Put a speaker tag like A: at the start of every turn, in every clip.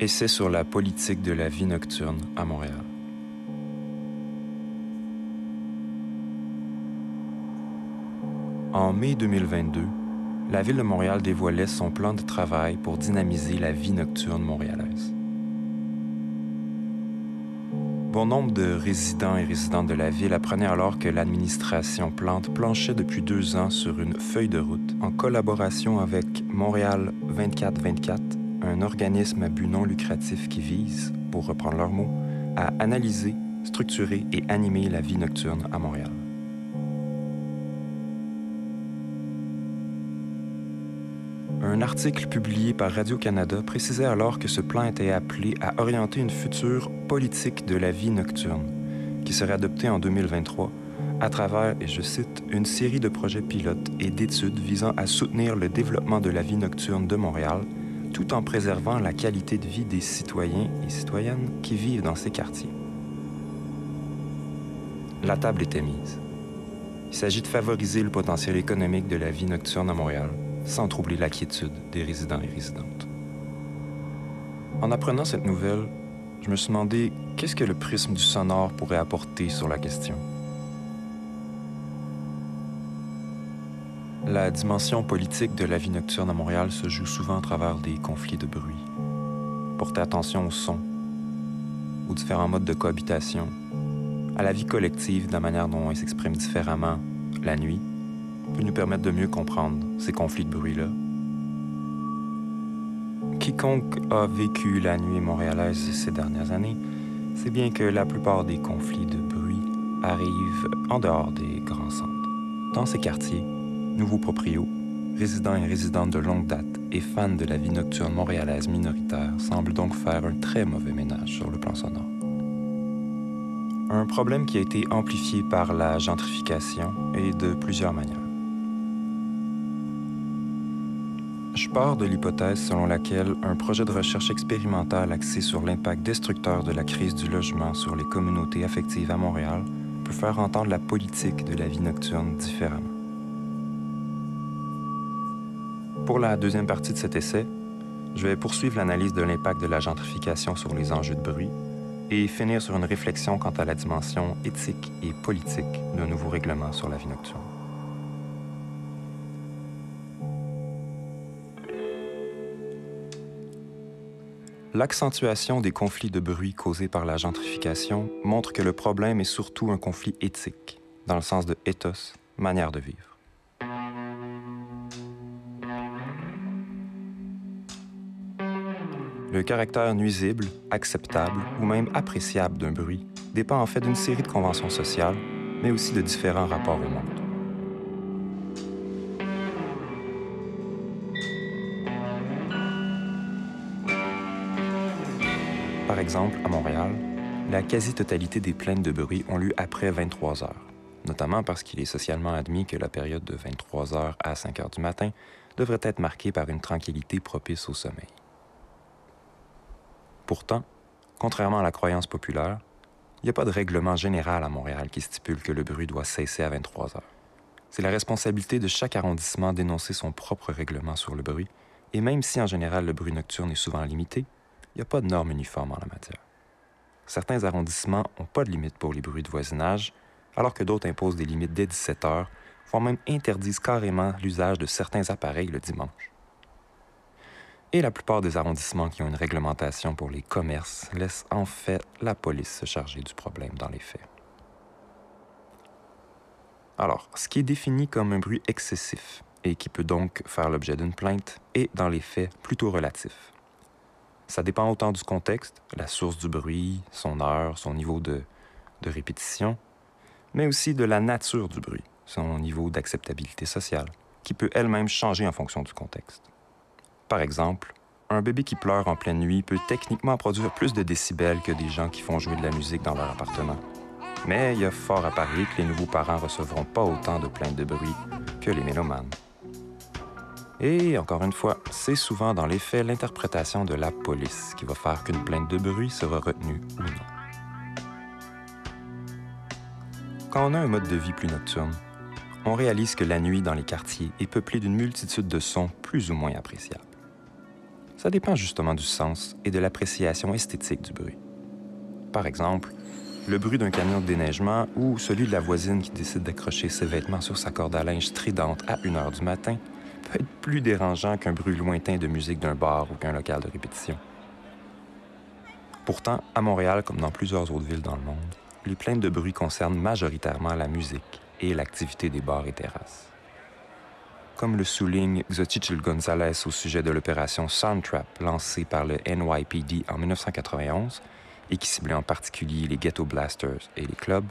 A: Essai sur la politique de la vie nocturne à Montréal. En mai 2022, la Ville de Montréal dévoilait son plan de travail pour dynamiser la vie nocturne montréalaise. Bon nombre de résidents et résidentes de la ville apprenaient alors que l'administration Plante planchait depuis deux ans sur une feuille de route en collaboration avec Montréal 2424, un organisme à but non lucratif qui vise, pour reprendre leurs mots, à analyser, structurer et animer la vie nocturne à Montréal. Un article publié par Radio-Canada précisait alors que ce plan était appelé à orienter une future politique de la vie nocturne, qui serait adoptée en 2023 à travers, et je cite, une série de projets pilotes et d'études visant à soutenir le développement de la vie nocturne de Montréal, tout en préservant la qualité de vie des citoyens et citoyennes qui vivent dans ces quartiers. La table était mise. Il s'agit de favoriser le potentiel économique de la vie nocturne à Montréal, sans troubler la quiétude des résidents et résidentes. En apprenant cette nouvelle, je me suis demandé qu'est-ce que le prisme du sonore pourrait apporter sur la question. La dimension politique de la vie nocturne à Montréal se joue souvent à travers des conflits de bruit. Porter attention au son, aux différents modes de cohabitation, à la vie collective, de la manière dont elle s'exprime différemment la nuit, peut nous permettre de mieux comprendre ces conflits de bruit-là. Quiconque a vécu la nuit montréalaise ces dernières années sait bien que la plupart des conflits de bruit arrivent en dehors des grands centres. Dans ces quartiers, nouveaux proprios, résidents et résidentes de longue date et fans de la vie nocturne montréalaise minoritaire semblent donc faire un très mauvais ménage sur le plan sonore. Un problème qui a été amplifié par la gentrification et de plusieurs manières. Je pars de l'hypothèse selon laquelle un projet de recherche expérimentale axé sur l'impact destructeur de la crise du logement sur les communautés affectives à Montréal peut faire entendre la politique de la vie nocturne différemment. Pour la deuxième partie de cet essai, je vais poursuivre l'analyse de l'impact de la gentrification sur les enjeux de bruit et finir sur une réflexion quant à la dimension éthique et politique d'un nouveau règlement sur la vie nocturne. L'accentuation des conflits de bruit causés par la gentrification montre que le problème est surtout un conflit éthique, dans le sens de ethos, manière de vivre. Le caractère nuisible, acceptable ou même appréciable d'un bruit dépend en fait d'une série de conventions sociales, mais aussi de différents rapports au monde. Par exemple, à Montréal, la quasi-totalité des plaintes de bruit ont lieu après 23 heures, notamment parce qu'il est socialement admis que la période de 23 heures à 5 heures du matin devrait être marquée par une tranquillité propice au sommeil. Pourtant, contrairement à la croyance populaire, il n'y a pas de règlement général à Montréal qui stipule que le bruit doit cesser à 23 heures. C'est la responsabilité de chaque arrondissement d'énoncer son propre règlement sur le bruit, et même si en général le bruit nocturne est souvent limité, il n'y a pas de normes uniformes en la matière. Certains arrondissements n'ont pas de limite pour les bruits de voisinage, alors que d'autres imposent des limites dès 17 heures, voire même interdisent carrément l'usage de certains appareils le dimanche. Et la plupart des arrondissements qui ont une réglementation pour les commerces laissent en fait la police se charger du problème dans les faits. Alors, ce qui est défini comme un bruit excessif et qui peut donc faire l'objet d'une plainte est, dans les faits, plutôt relatif. Ça dépend autant du contexte, la source du bruit, son heure, son niveau de, répétition, mais aussi de la nature du bruit, son niveau d'acceptabilité sociale, qui peut elle-même changer en fonction du contexte. Par exemple, un bébé qui pleure en pleine nuit peut techniquement produire plus de décibels que des gens qui font jouer de la musique dans leur appartement. Mais il y a fort à parier que les nouveaux parents recevront pas autant de plaintes de bruit que les mélomanes. Et encore une fois, c'est souvent dans les faits l'interprétation de la police qui va faire qu'une plainte de bruit sera retenue ou non. Quand on a un mode de vie plus nocturne, on réalise que la nuit dans les quartiers est peuplée d'une multitude de sons plus ou moins appréciables. Ça dépend justement du sens et de l'appréciation esthétique du bruit. Par exemple, le bruit d'un camion de déneigement ou celui de la voisine qui décide d'accrocher ses vêtements sur sa corde à linge stridente à 1 heure du matin peut être plus dérangeant qu'un bruit lointain de musique d'un bar ou qu'un local de répétition. Pourtant, à Montréal, comme dans plusieurs autres villes dans le monde, les plaintes de bruit concernent majoritairement la musique et l'activité des bars et terrasses. Comme le souligne Xochitl Gonzalez au sujet de l'opération Soundtrap lancée par le NYPD en 1991 et qui ciblait en particulier les ghetto blasters et les clubs,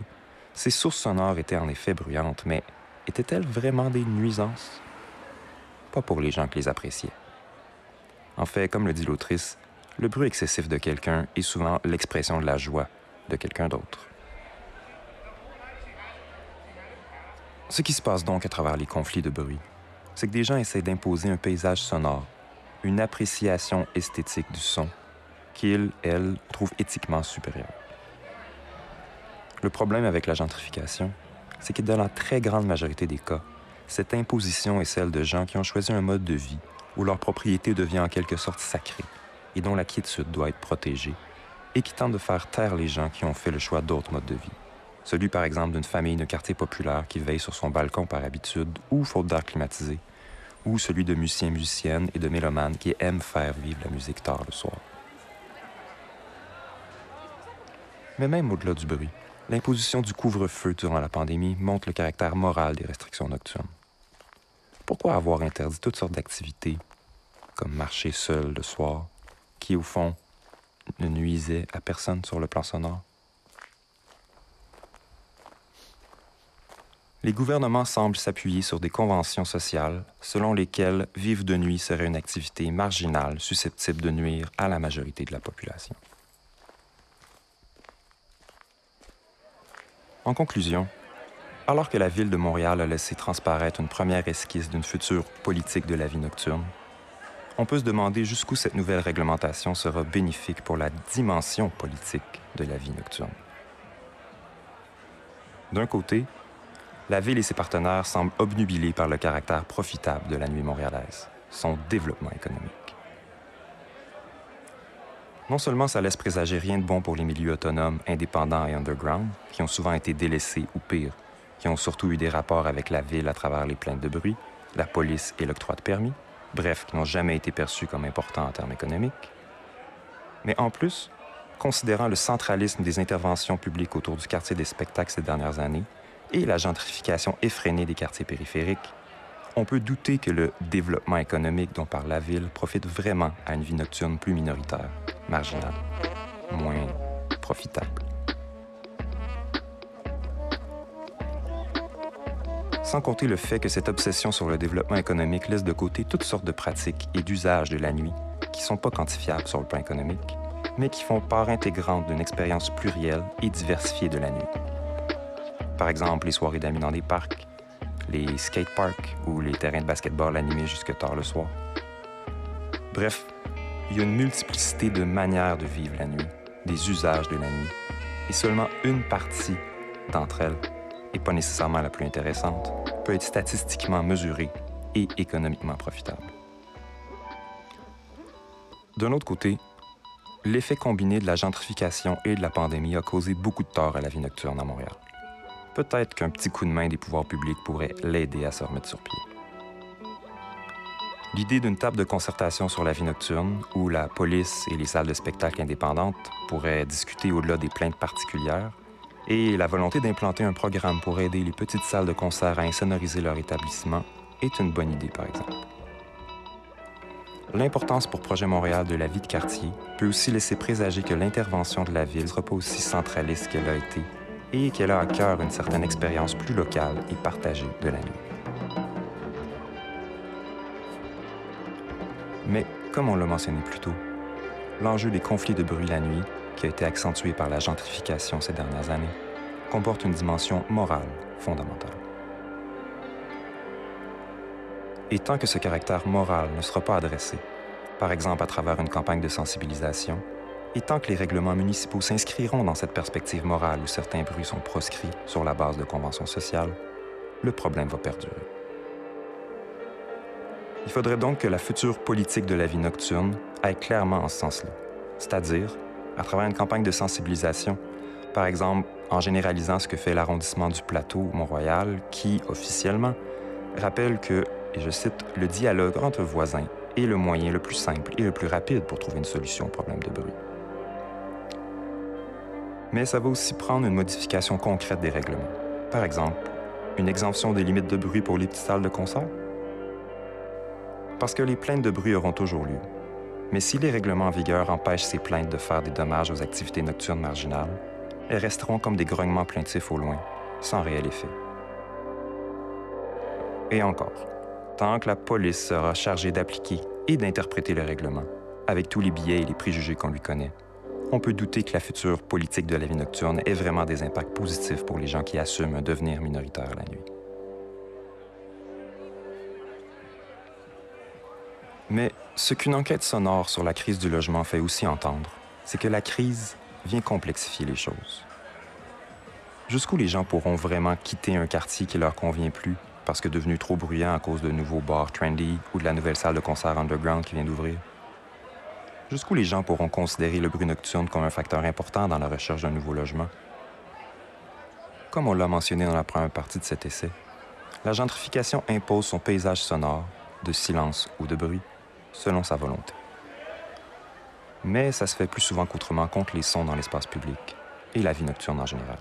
A: ces sources sonores étaient en effet bruyantes, mais étaient-elles vraiment des nuisances? Pas pour les gens qui les appréciaient. En fait, comme le dit l'autrice, le bruit excessif de quelqu'un est souvent l'expression de la joie de quelqu'un d'autre. Ce qui se passe donc à travers les conflits de bruit, c'est que des gens essaient d'imposer un paysage sonore, une appréciation esthétique du son qu'ils, elles, trouvent éthiquement supérieur. Le problème avec la gentrification, c'est que dans la très grande majorité des cas, cette imposition est celle de gens qui ont choisi un mode de vie où leur propriété devient en quelque sorte sacrée et dont la quiétude doit être protégée, et qui tente de faire taire les gens qui ont fait le choix d'autres modes de vie. Celui, par exemple, d'une famille de quartier populaire qui veille sur son balcon par habitude ou faute d'air climatisé, ou celui de musiciens, musiciennes et de mélomanes qui aiment faire vivre la musique tard le soir. Mais même au-delà du bruit, l'imposition du couvre-feu durant la pandémie montre le caractère moral des restrictions nocturnes. Pourquoi avoir interdit toutes sortes d'activités, comme marcher seul le soir, qui, au fond, ne nuisait à personne sur le plan sonore? Les gouvernements semblent s'appuyer sur des conventions sociales selon lesquelles vivre de nuit serait une activité marginale susceptible de nuire à la majorité de la population. En conclusion, alors que la ville de Montréal a laissé transparaître une première esquisse d'une future politique de la vie nocturne, on peut se demander jusqu'où cette nouvelle réglementation sera bénéfique pour la dimension politique de la vie nocturne. D'un côté, la ville et ses partenaires semblent obnubilés par le caractère profitable de la nuit montréalaise, son développement économique. Non seulement ça laisse présager rien de bon pour les milieux autonomes, indépendants et underground, qui ont souvent été délaissés ou pire, qui ont surtout eu des rapports avec la ville à travers les plaintes de bruit, la police et l'octroi de permis, bref, qui n'ont jamais été perçus comme importants en termes économiques. Mais en plus, considérant le centralisme des interventions publiques autour du quartier des spectacles ces dernières années et la gentrification effrénée des quartiers périphériques, on peut douter que le développement économique dont parle la ville profite vraiment à une vie nocturne plus minoritaire, marginale, moins profitable. sans compter le fait que cette obsession sur le développement économique laisse de côté toutes sortes de pratiques et d'usages de la nuit qui ne sont pas quantifiables sur le plan économique, mais qui font part intégrante d'une expérience plurielle et diversifiée de la nuit. Par exemple, les soirées d'amis dans des parcs, les skateparks ou les terrains de basketball animés jusque tard le soir. Bref, il y a une multiplicité de manières de vivre la nuit, des usages de la nuit, et seulement une partie d'entre elles et pas nécessairement la plus intéressante, peut être statistiquement mesurée et économiquement profitable. D'un autre côté, l'effet combiné de la gentrification et de la pandémie a causé beaucoup de tort à la vie nocturne à Montréal. Peut-être qu'un petit coup de main des pouvoirs publics pourrait l'aider à se remettre sur pied. L'idée d'une table de concertation sur la vie nocturne, où la police et les salles de spectacle indépendantes pourraient discuter au-delà des plaintes particulières, et la volonté d'implanter un programme pour aider les petites salles de concert à insonoriser leur établissement est une bonne idée, par exemple. L'importance pour Projet Montréal de la vie de quartier peut aussi laisser présager que l'intervention de la ville ne sera pas aussi centraliste qu'elle a été et qu'elle a à cœur une certaine expérience plus locale et partagée de la nuit. Mais, comme on l'a mentionné plus tôt, l'enjeu des conflits de bruit la nuit qui a été accentué par la gentrification ces dernières années, comporte une dimension morale fondamentale. Et tant que ce caractère moral ne sera pas adressé, par exemple à travers une campagne de sensibilisation, et tant que les règlements municipaux s'inscriront dans cette perspective morale où certains bruits sont proscrits sur la base de conventions sociales, le problème va perdurer. Il faudrait donc que la future politique de la vie nocturne aille clairement en ce sens-là, c'est-à-dire à travers une campagne de sensibilisation, par exemple en généralisant ce que fait l'arrondissement du plateau Mont-Royal, qui, officiellement, rappelle que, et je cite, le dialogue entre voisins est le moyen le plus simple et le plus rapide pour trouver une solution au problème de bruit. Mais ça va aussi prendre une modification concrète des règlements. Par exemple, une exemption des limites de bruit pour les petites salles de concert. Parce que les plaintes de bruit auront toujours lieu. Mais si les règlements en vigueur empêchent ces plaintes de faire des dommages aux activités nocturnes marginales, elles resteront comme des grognements plaintifs au loin, sans réel effet. Et encore, tant que la police sera chargée d'appliquer et d'interpréter le règlement, avec tous les billets et les préjugés qu'on lui connaît, on peut douter que la future politique de la vie nocturne ait vraiment des impacts positifs pour les gens qui assument un devenir minoritaire la nuit. Mais ce qu'une enquête sonore sur la crise du logement fait aussi entendre, c'est que la crise vient complexifier les choses. Jusqu'où les gens pourront vraiment quitter un quartier qui leur convient plus parce que devenu trop bruyant à cause de nouveaux bars trendy ou de la nouvelle salle de concert underground qui vient d'ouvrir? Jusqu'où les gens pourront considérer le bruit nocturne comme un facteur important dans la recherche d'un nouveau logement? Comme on l'a mentionné dans la première partie de cet essai, la gentrification impose son paysage sonore, de silence ou de bruit, selon sa volonté. Mais ça se fait plus souvent qu'autrement contre les sons dans l'espace public et la vie nocturne en général.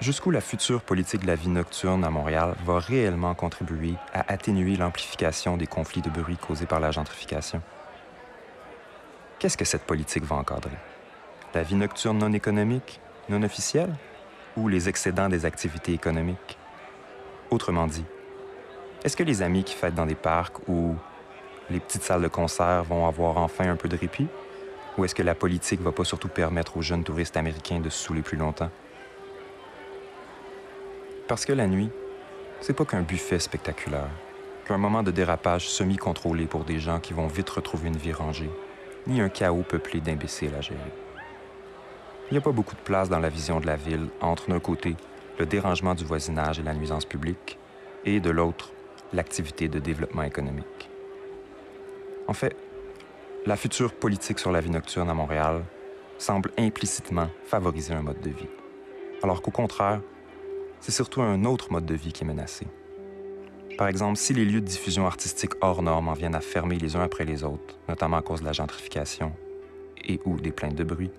A: Jusqu'où la future politique de la vie nocturne à Montréal va réellement contribuer à atténuer l'amplification des conflits de bruit causés par la gentrification? Qu'est-ce que cette politique va encadrer? La vie nocturne non économique, non officielle, ou les excédents des activités économiques? Autrement dit, est-ce que les amis qui fêtent dans des parcs ou les petites salles de concert vont avoir enfin un peu de répit? Ou est-ce que la politique va pas surtout permettre aux jeunes touristes américains de se saouler plus longtemps? Parce que la nuit, c'est pas qu'un buffet spectaculaire, qu'un moment de dérapage semi-contrôlé pour des gens qui vont vite retrouver une vie rangée, ni un chaos peuplé d'imbéciles à gérer. Il n'y a pas beaucoup de place dans la vision de la ville entre d'un côté le dérangement du voisinage et la nuisance publique, et de l'autre l'activité de développement économique. En fait, la future politique sur la vie nocturne à Montréal semble implicitement favoriser un mode de vie, alors qu'au contraire, c'est surtout un autre mode de vie qui est menacé. Par exemple, si les lieux de diffusion artistique hors normes en viennent à fermer les uns après les autres, notamment à cause de la gentrification et ou des plaintes de bruit,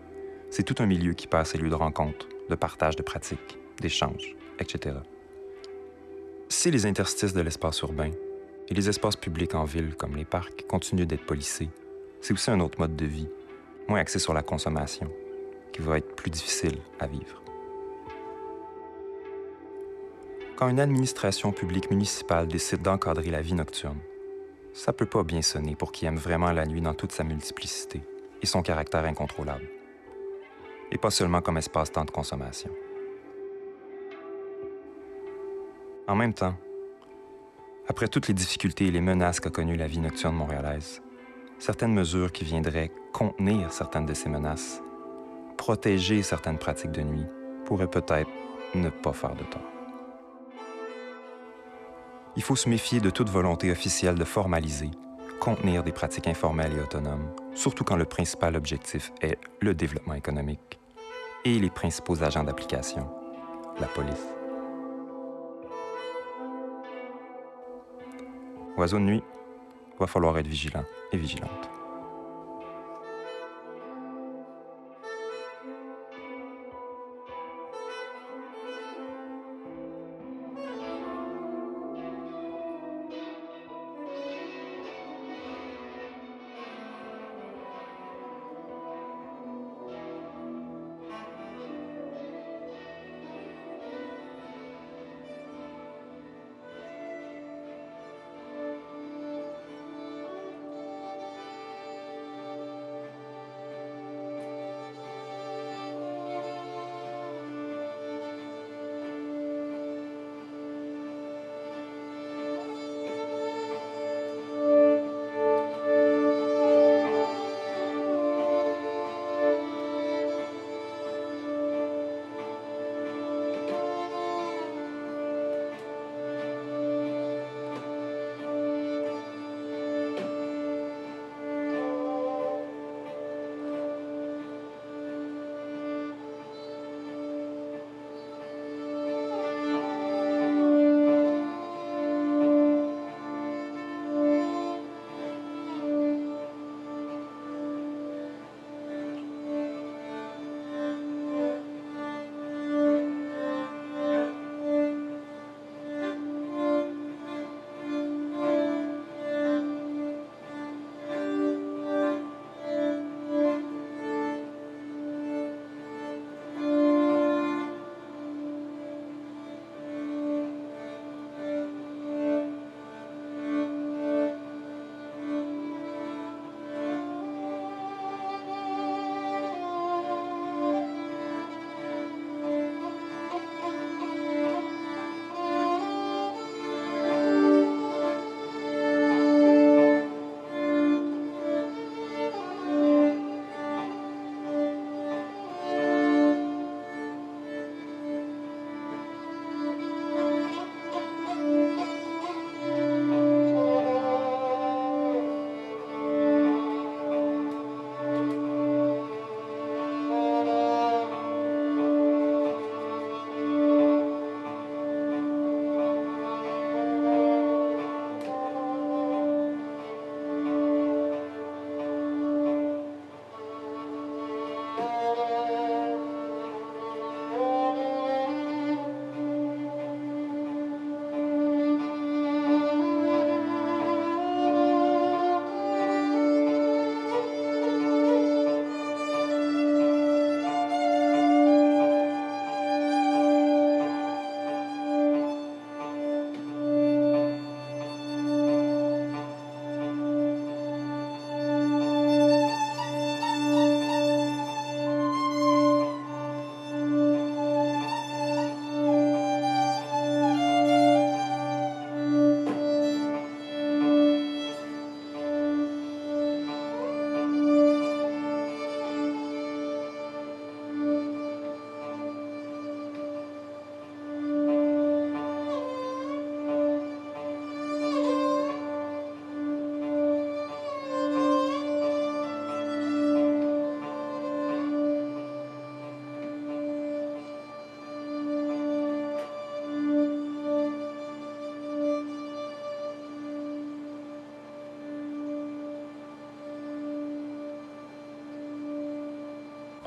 A: c'est tout un milieu qui passe ses lieux de rencontre, de partage de pratiques, d'échanges, etc. Si les interstices de l'espace urbain et les espaces publics en ville, comme les parcs, continuent d'être policés, c'est aussi un autre mode de vie, moins axé sur la consommation, qui va être plus difficile à vivre. Quand une administration publique municipale décide d'encadrer la vie nocturne, ça peut pas bien sonner pour qui aime vraiment la nuit dans toute sa multiplicité et son caractère incontrôlable. Et pas seulement comme espace-temps de consommation. En même temps, après toutes les difficultés et les menaces qu'a connues la vie nocturne montréalaise, certaines mesures qui viendraient contenir certaines de ces menaces, protéger certaines pratiques de nuit, pourraient peut-être ne pas faire de tort. Il faut se méfier de toute volonté officielle de formaliser, contenir des pratiques informelles et autonomes, surtout quand le principal objectif est le développement économique et les principaux agents d'application, la police. Oiseau de nuit, va falloir être vigilant et vigilante.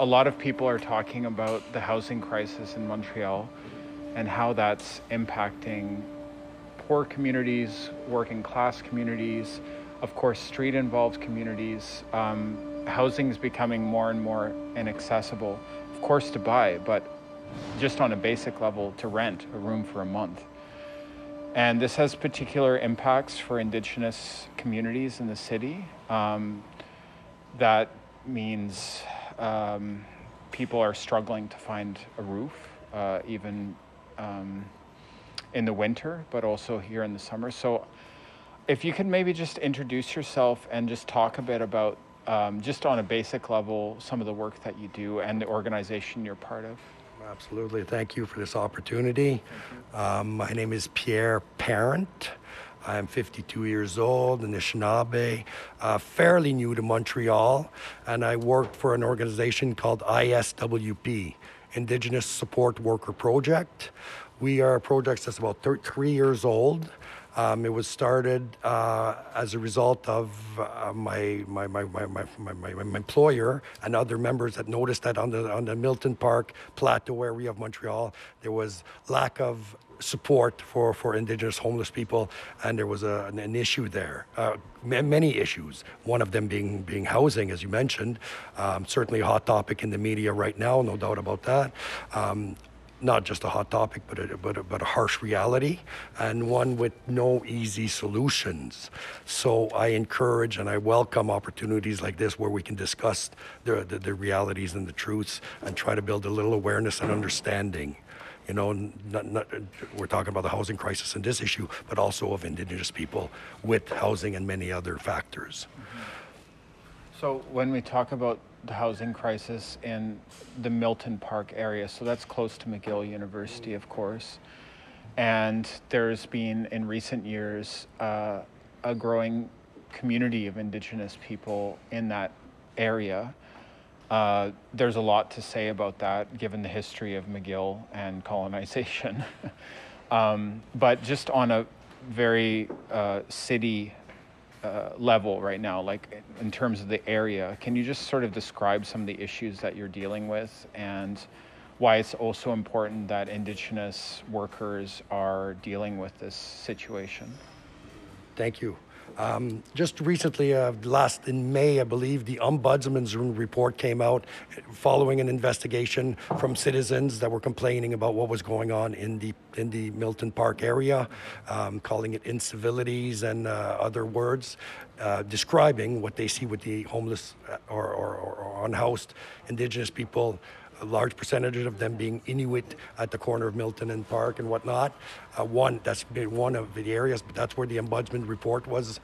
B: A lot of people are talking about the housing crisis in Montreal and how that's impacting poor communities, working class communities, of course, street involved communities. Um, housing is becoming more and more inaccessible, of course, to buy, but just on a basic level, to rent a room for a month. And this has particular impacts for Indigenous communities in the city. Um, that means um, people are struggling to find a roof, uh, even um, in the winter, but also here in the summer. So, if you could maybe just introduce yourself and just talk a bit about, um, just on a basic level, some of the work that you do and the organization you're part of.
C: Absolutely. Thank you for this opportunity. Um, my name is Pierre Parent. I'm 52 years old, Anishinaabe, uh, fairly new to Montreal, and I worked for an organization called ISWP, Indigenous Support Worker Project. We are a project that's about three years old. Um, it was started uh, as a result of uh, my, my, my, my, my, my, my, employer and other members that noticed that on the, on the Milton Park Plateau area of Montreal, there was lack of support for, for Indigenous homeless people, and there was a, an, an issue there. Uh, many issues, one of them being, being housing, as you mentioned. Um, certainly a hot topic in the media right now, no doubt about that. Um, not just a hot topic, but a, but, a, but a harsh reality and one with no easy solutions. So I encourage and I welcome opportunities like this where we can discuss the, the, the realities and the truths and try to build a little awareness and understanding. You know, not, not, we're talking about the housing crisis and this issue, but also of Indigenous people with housing and many other factors.
B: So when we talk about the housing crisis in the Milton Park area. So that's close to McGill University, of course. And there's been, in recent years, uh, a growing community of Indigenous people in that area. Uh, there's a lot to say about that, given the history of McGill and colonization. um, but just on a very uh, city uh, level right now, like in terms of the area. Can you just sort of describe some of the issues that you're dealing with and why it's also important that Indigenous workers are dealing with this situation?
C: Thank you. Um, just recently, uh, last in May, I believe, the Ombudsman's report came out following an investigation from citizens that were complaining about what was going on in the in the Milton Park area, um, calling it incivilities and uh, other words, uh, describing what they see with the homeless uh, or, or, or unhoused Indigenous people a large percentage of them being Inuit at the corner of Milton and Park and whatnot. Uh, one, that's been one of the areas, but that's where the ombudsman report was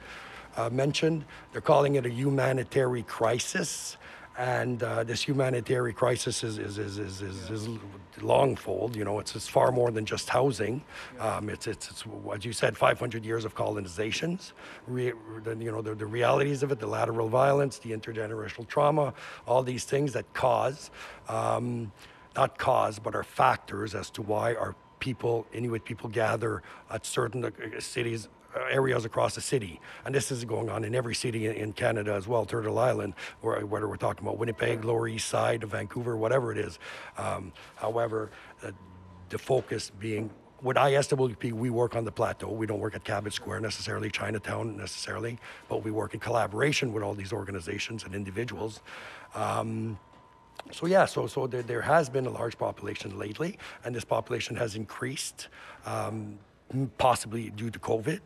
C: uh, mentioned. They're calling it a humanitarian crisis. And uh, this humanitarian crisis is, is, is, is, is, is longfold. You know, it's, it's far more than just housing. Um, it's, it's, it's, as you said, 500 years of colonizations. Re, the, you know, the, the realities of it, the lateral violence, the intergenerational trauma, all these things that cause, um, not cause, but are factors as to why our people, Inuit people, gather at certain uh, cities areas across the city. And this is going on in every city in, Canada as well, Turtle Island, or whether we're talking about Winnipeg, Lower East Side of Vancouver, whatever it is. Um, however, uh, the focus being with ISWP, we work on the plateau. We don't work at Cabot Square necessarily, Chinatown necessarily, but we work in collaboration with all these organizations and individuals. Um, so yeah, so so there, there, has been a large population lately, and this population has increased, um, possibly due to COVID.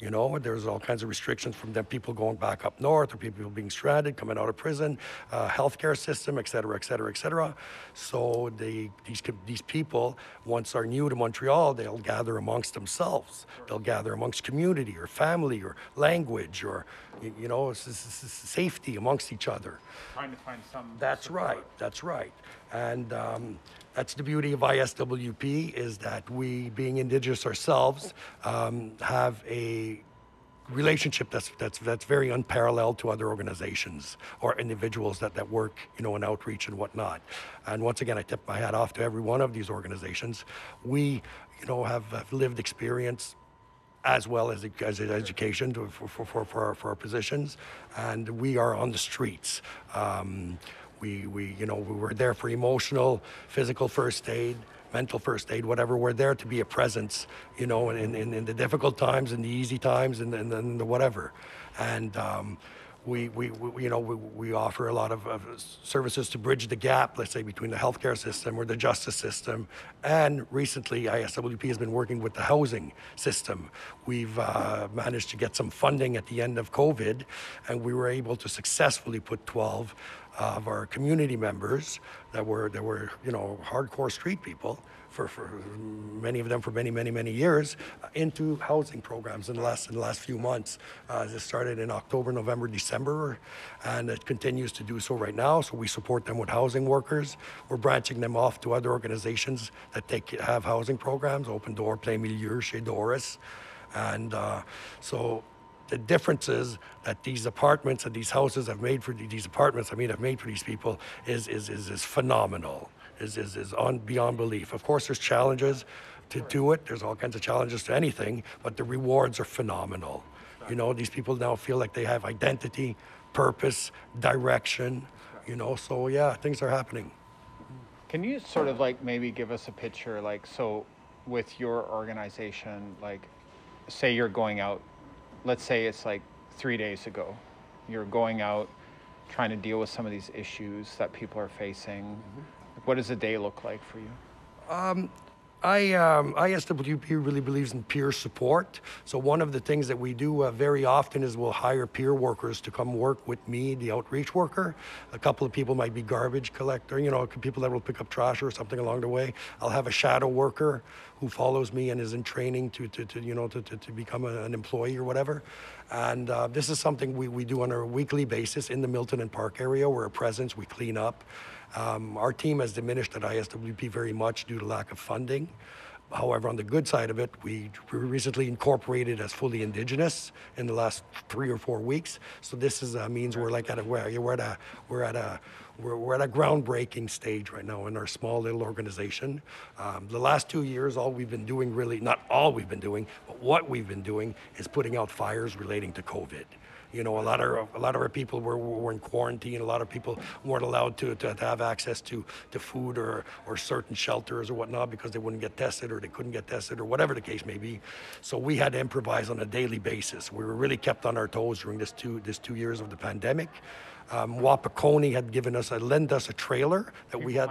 C: You know, there's all kinds of restrictions from them people going back up north or people being stranded, coming out of prison, uh, healthcare system, et cetera, et cetera, et cetera. So they, these, these people, once are new to Montreal, they'll gather amongst themselves. They'll gather amongst community or family or language or, you know, safety amongst each other.
B: Trying to find some.
C: That's support. right. That's right. And um, that's the beauty of ISWP is that we, being Indigenous ourselves, um, have a relationship that's that's that's very unparalleled to other organizations or individuals that that work you know in outreach and whatnot. And once again i tip my hat off to every one of these organizations. We you know have, have lived experience as well as, as education for, for, for, for, our, for our positions. And we are on the streets. Um, We, we, you know, we were there for emotional, physical first aid, mental first aid, whatever. We're there to be a presence, you know, in, in, in the difficult times and the easy times and, and, and the whatever. And um, we, we, we, you know, we, we offer a lot of, of services to bridge the gap, let's say, between the healthcare system or the justice system. And recently, ISWP has been working with the housing system. We've uh, managed to get some funding at the end of COVID, and we were able to successfully put 12 of our community members that were, that were, you know, hardcore street people for, for many of them for many, many, many years uh, into housing programs in the last in the last few months. Uh, this started in October, November, December, and it continues to do so right now. So we support them with housing workers. We're branching them off to other organizations that take have housing programs, Open Door, Play Milieu, Chez Doris, and uh, so the differences that these apartments and these houses have made for these apartments, I mean, have made for these people is, is, is, is phenomenal is, is, is on beyond belief. Of course, there's challenges to do it. There's all kinds of challenges to anything, but the rewards are phenomenal. You know, these people now feel like they have identity, purpose, direction. You know, so yeah, things are happening.
B: Can you sort of like maybe give us a picture, like so, with your organization, like, say you're going out, let's say it's like three days ago, you're going out trying to deal with some of these issues that people are facing. Mm-hmm what does a day look like for you?
C: Um, I, um, ISWP really believes in peer support. So one of the things that we do uh, very often is we'll hire peer workers to come work with me, the outreach worker. A couple of people might be garbage collector, you know, people that will pick up trash or something along the way. I'll have a shadow worker who follows me and is in training to, to, to you know, to, to, to become a, an employee or whatever. And uh, this is something we, we do on a weekly basis in the Milton and Park area. We're a presence, we clean up. Um, our team has diminished at ISWP very much due to lack of funding. However, on the good side of it, we recently incorporated as fully indigenous in the last three or four weeks. So this is means we're like at a we're at a we're at a we're, we're at a groundbreaking stage right now in our small little organization. Um, the last two years, all we've been doing really not all we've been doing, but what we've been doing is putting out fires relating to COVID. You know, a lot of a lot of our people were, were in quarantine. A lot of people weren't allowed to, to, to have access to, to food or, or certain shelters or whatnot because they wouldn't get tested or they couldn't get tested or whatever the case may be. So we had to improvise on a daily basis. We were really kept on our toes during this two this two years of the pandemic. Um, Wapikoni had given us a lend us a trailer that we had.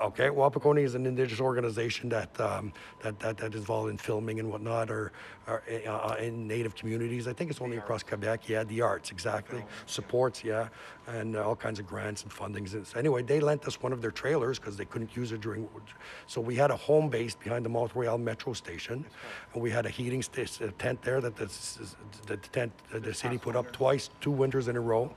C: Okay, Wapakoni is an indigenous organization that, um, that, that, that is involved in filming and whatnot, or, or uh, in native communities. I think it's only across Quebec. Yeah, the arts, exactly. Supports, yeah, and uh, all kinds of grants and fundings. So anyway, they lent us one of their trailers because they couldn't use it during. So we had a home base behind the Montreal Metro station, and we had a heating a tent there that the, the tent the city put up twice, two winters in a row,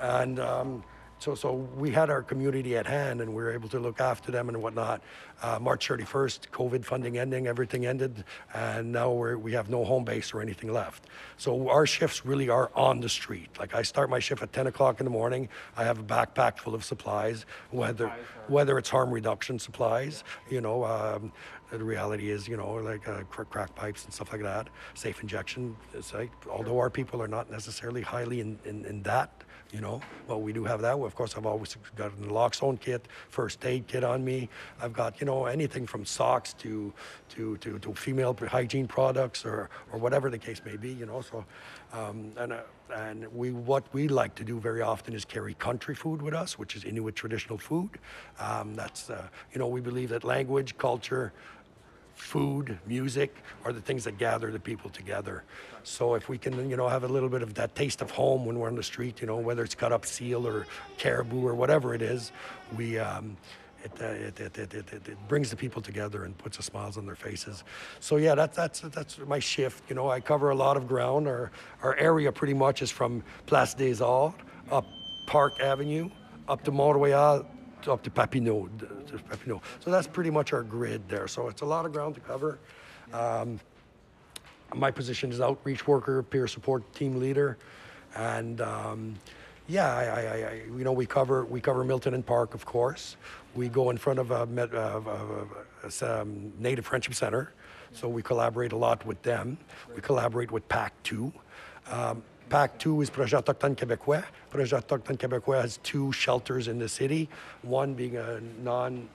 C: and. Um, so, so we had our community at hand and we were able to look after them and whatnot. Uh, March 31st, COVID funding ending, everything ended, and now we're, we have no home base or anything left. So our shifts really are on the street. Like I start my shift at 10 o'clock in the morning. I have a backpack full of supplies, whether whether it's harm reduction supplies, you know. Um, the reality is, you know, like uh, crack pipes and stuff like that, safe injection. Like, although our people are not necessarily highly in, in, in that you know. But we do have that. Of course, I've always got a naloxone kit, first aid kit on me. I've got, you know, anything from socks to to to, to female hygiene products or or whatever the case may be, you know. So, um, and uh, and we what we like to do very often is carry country food with us, which is Inuit traditional food. Um, that's uh, you know we believe that language, culture, food, music are the things that gather the people together. So if we can, you know, have a little bit of that taste of home when we're on the street, you know, whether it's cut up seal or caribou or whatever it is, we. Um, it, uh, it, it, it, it, it, brings the people together and puts the smiles on their faces. So yeah, that, that's that's my shift. You know, I cover a lot of ground. Our our area pretty much is from Place des Arts up Park Avenue up to Mont Royal up to Papineau, to Papineau. So that's pretty much our grid there. So it's a lot of ground to cover. Um, my position is outreach worker, peer support team leader, and um, yeah, I, I, I, you know, we cover we cover Milton and Park, of course. We go in front of a, a, a, a Native Friendship Center, so we collaborate a lot with them. We collaborate with PAC 2. Um, PAC 2 is Projet Autochtone Québécois. Projet Autochtone Québécois has two shelters in the city, one being a non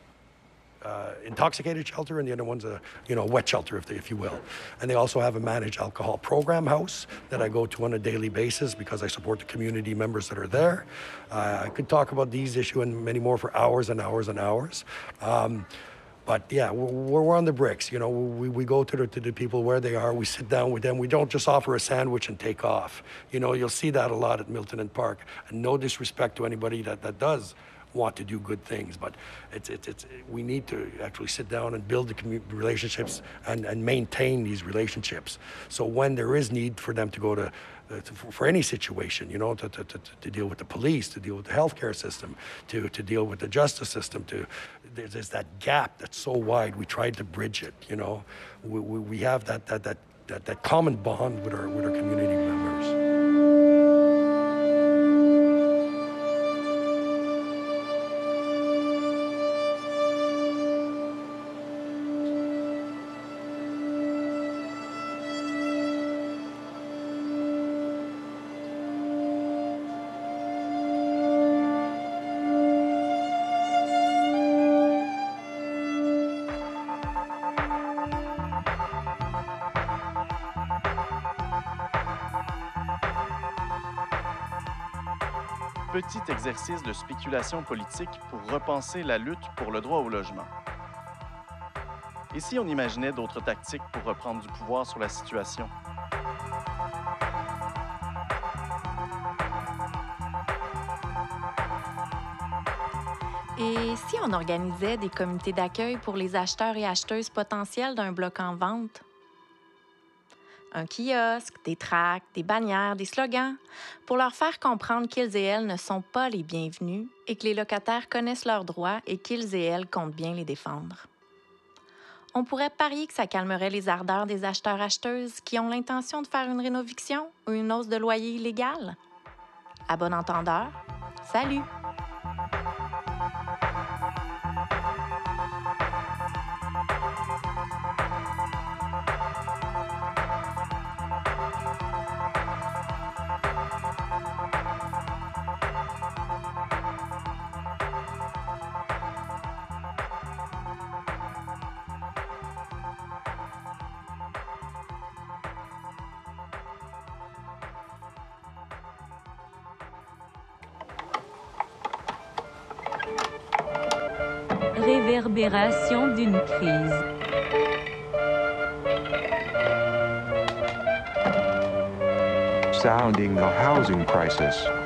C: uh, intoxicated shelter, and the other one's a you know wet shelter, if, they, if you will. And they also have a managed alcohol program house that I go to on a daily basis because I support the community members that are there. Uh, I could talk about these issues and many more for hours and hours and hours. Um, but yeah, we're, we're on the bricks. You know, we, we go to the, to the people where they are. We sit down with them. We don't just offer a sandwich and take off. You know, you'll see that a lot at Milton and Park. And no disrespect to anybody that, that does want to do good things, but it's, it's, it's, we need to actually sit down and build the relationships and, and maintain these relationships. So when there is need for them to go to uh, to, for any situation, you know, to, to, to, to, deal with the police, to deal with the healthcare system, to, to deal with the justice system. To there's, there's that gap that's so wide. We tried to bridge it. You know, we, we, we have that, that that that that common bond with our with our community members.
D: Petit exercice de spéculation politique pour repenser la lutte pour le droit au logement. Et si on imaginait d'autres tactiques pour reprendre du pouvoir sur la situation?
E: Et si on organisait des comités d'accueil pour les acheteurs et acheteuses potentiels d'un bloc en vente? Un kiosque, des tracts, des bannières, des slogans, pour leur faire comprendre qu'ils et elles ne sont pas les bienvenus et que les locataires connaissent leurs droits et qu'ils et elles comptent bien les défendre. On pourrait parier que ça calmerait les ardeurs des acheteurs-acheteuses qui ont l'intention de faire une rénoviction ou une hausse de loyer illégale. À bon entendeur, salut!
F: D'une crise.
G: Sounding the housing crisis.